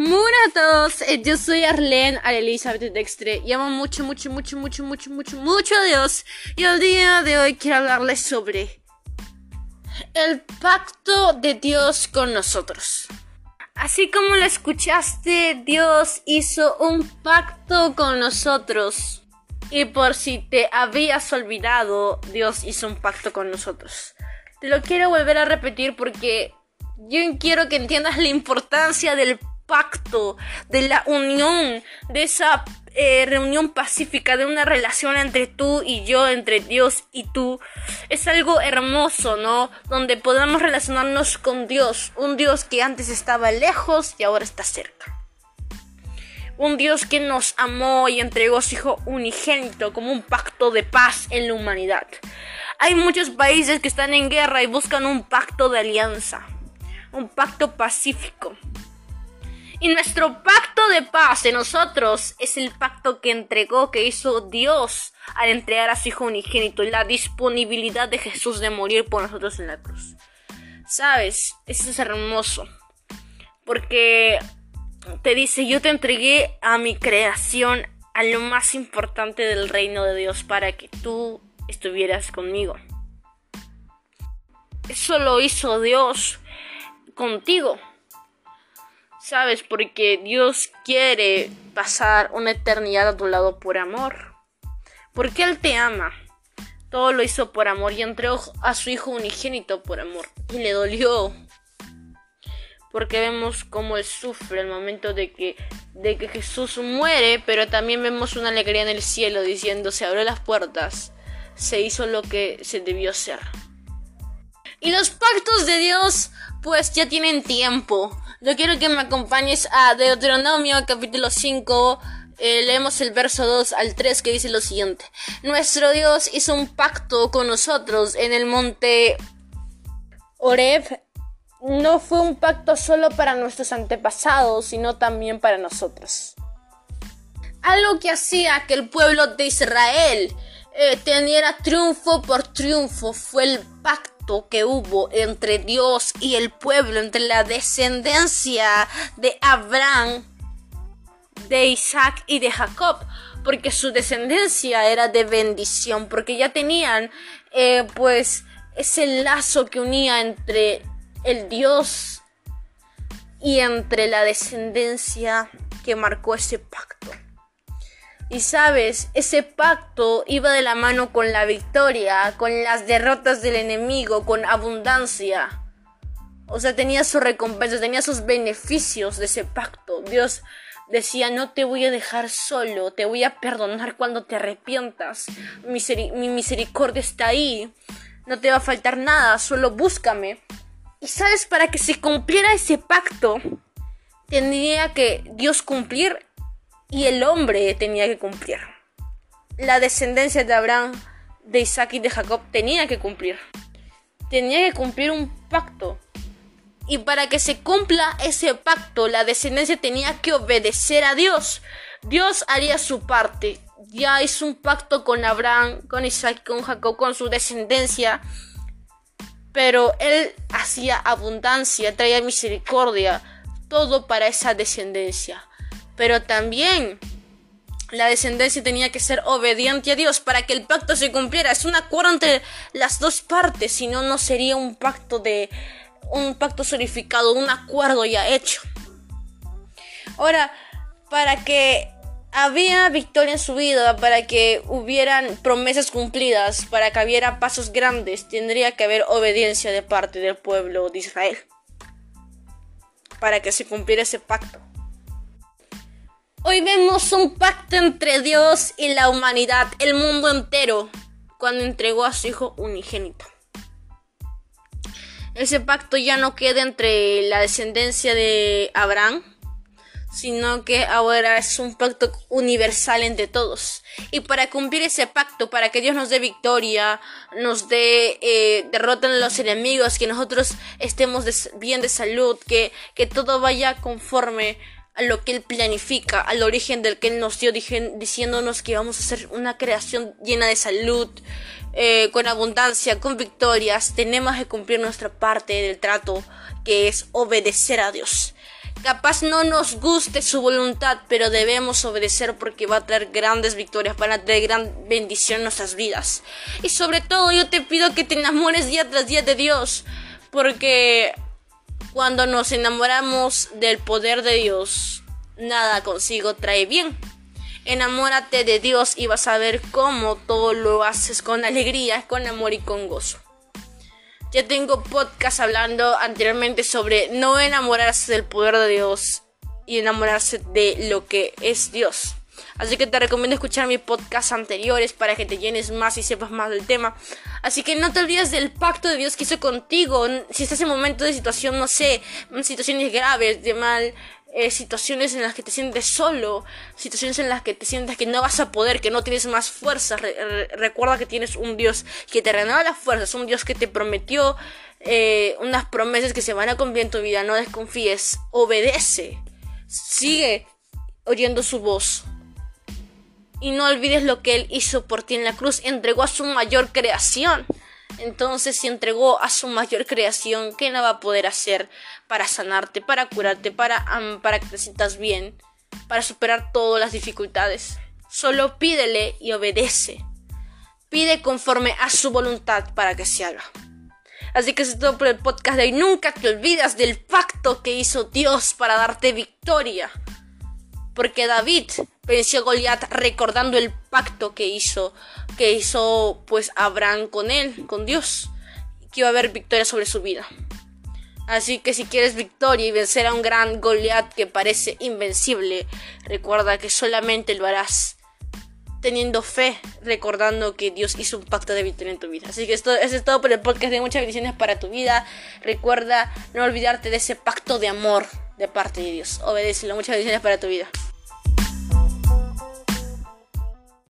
Buenas a todos, eh, yo soy Arlene Elizabeth Dextre y amo mucho, mucho, mucho, mucho, mucho, mucho, mucho a Dios. Y el día de hoy quiero hablarles sobre el pacto de Dios con nosotros. Así como lo escuchaste, Dios hizo un pacto con nosotros. Y por si te habías olvidado, Dios hizo un pacto con nosotros. Te lo quiero volver a repetir porque yo quiero que entiendas la importancia del pacto, de la unión, de esa eh, reunión pacífica, de una relación entre tú y yo, entre Dios y tú. Es algo hermoso, ¿no? Donde podamos relacionarnos con Dios, un Dios que antes estaba lejos y ahora está cerca. Un Dios que nos amó y entregó su Hijo unigénito como un pacto de paz en la humanidad. Hay muchos países que están en guerra y buscan un pacto de alianza, un pacto pacífico. Y nuestro pacto de paz en nosotros es el pacto que entregó, que hizo Dios al entregar a su Hijo unigénito, la disponibilidad de Jesús de morir por nosotros en la cruz. ¿Sabes? Eso es hermoso. Porque te dice, yo te entregué a mi creación, a lo más importante del reino de Dios, para que tú estuvieras conmigo. Eso lo hizo Dios contigo. ¿Sabes? Porque Dios quiere pasar una eternidad a tu lado por amor. Porque Él te ama. Todo lo hizo por amor y entregó a su Hijo unigénito por amor. Y le dolió. Porque vemos cómo Él sufre el momento de que, de que Jesús muere, pero también vemos una alegría en el cielo diciendo, se abrió las puertas, se hizo lo que se debió hacer. Y los pactos de Dios pues ya tienen tiempo. Yo quiero que me acompañes a Deuteronomio capítulo 5. Eh, leemos el verso 2 al 3 que dice lo siguiente. Nuestro Dios hizo un pacto con nosotros en el monte Oreb. No fue un pacto solo para nuestros antepasados, sino también para nosotros. Algo que hacía que el pueblo de Israel eh, teniera triunfo por triunfo fue el pacto que hubo entre Dios y el pueblo, entre la descendencia de Abraham, de Isaac y de Jacob, porque su descendencia era de bendición, porque ya tenían eh, pues ese lazo que unía entre el Dios y entre la descendencia que marcó ese pacto. Y sabes, ese pacto iba de la mano con la victoria, con las derrotas del enemigo, con abundancia. O sea, tenía su recompensa, tenía sus beneficios de ese pacto. Dios decía, no te voy a dejar solo, te voy a perdonar cuando te arrepientas. mi misericordia está ahí, no te va a faltar nada, solo búscame. Y sabes, para que se cumpliera ese pacto, tendría que Dios cumplir y el hombre tenía que cumplir. La descendencia de Abraham, de Isaac y de Jacob tenía que cumplir. Tenía que cumplir un pacto. Y para que se cumpla ese pacto, la descendencia tenía que obedecer a Dios. Dios haría su parte. Ya hizo un pacto con Abraham, con Isaac, con Jacob, con su descendencia. Pero él hacía abundancia, traía misericordia, todo para esa descendencia pero también la descendencia tenía que ser obediente a Dios para que el pacto se cumpliera. Es un acuerdo entre las dos partes, si no, no sería un pacto de un pacto solidificado, un acuerdo ya hecho. Ahora, para que había victoria en su vida, para que hubieran promesas cumplidas, para que hubiera pasos grandes, tendría que haber obediencia de parte del pueblo de Israel. Para que se cumpliera ese pacto. Hoy vemos un pacto entre Dios y la humanidad, el mundo entero, cuando entregó a su Hijo unigénito. Ese pacto ya no queda entre la descendencia de Abraham, sino que ahora es un pacto universal entre todos. Y para cumplir ese pacto, para que Dios nos dé victoria, nos dé eh, derrota a los enemigos, que nosotros estemos bien de salud, que, que todo vaya conforme a lo que Él planifica, al origen del que Él nos dio, diciéndonos que vamos a ser una creación llena de salud, eh, con abundancia, con victorias. Tenemos que cumplir nuestra parte del trato, que es obedecer a Dios. Capaz no nos guste su voluntad, pero debemos obedecer porque va a traer grandes victorias, van a traer gran bendición en nuestras vidas. Y sobre todo yo te pido que te enamores día tras día de Dios, porque cuando nos enamoramos del poder de Dios, nada consigo trae bien. Enamórate de Dios y vas a ver cómo todo lo haces con alegría, con amor y con gozo. Ya tengo podcast hablando anteriormente sobre no enamorarse del poder de Dios y enamorarse de lo que es Dios. Así que te recomiendo escuchar mis podcasts anteriores para que te llenes más y sepas más del tema. Así que no te olvides del pacto de Dios que hizo contigo. Si estás en momentos de situación, no sé, situaciones graves, de mal, eh, situaciones en las que te sientes solo, situaciones en las que te sientes que no vas a poder, que no tienes más fuerza. recuerda que tienes un Dios que te renueva las fuerzas, un Dios que te prometió eh, unas promesas que se van a cumplir en tu vida. No desconfíes, obedece, sigue oyendo su voz. Y no olvides lo que Él hizo por ti en la cruz, entregó a su mayor creación. Entonces, si entregó a su mayor creación, ¿qué no va a poder hacer para sanarte, para curarte, para, para que te sientas bien, para superar todas las dificultades? Solo pídele y obedece. Pide conforme a su voluntad para que se haga. Así que eso es todo por el podcast de hoy. Nunca te olvidas del pacto que hizo Dios para darte victoria. Porque David venció Goliat recordando el pacto que hizo, que hizo pues Abraham con él, con Dios, que iba a haber victoria sobre su vida. Así que si quieres victoria y vencer a un gran Goliat que parece invencible, recuerda que solamente lo harás teniendo fe, recordando que Dios hizo un pacto de victoria en tu vida. Así que esto, eso es todo por el podcast de muchas bendiciones para tu vida. Recuerda no olvidarte de ese pacto de amor de parte de Dios. Obedécelo. Muchas bendiciones para tu vida.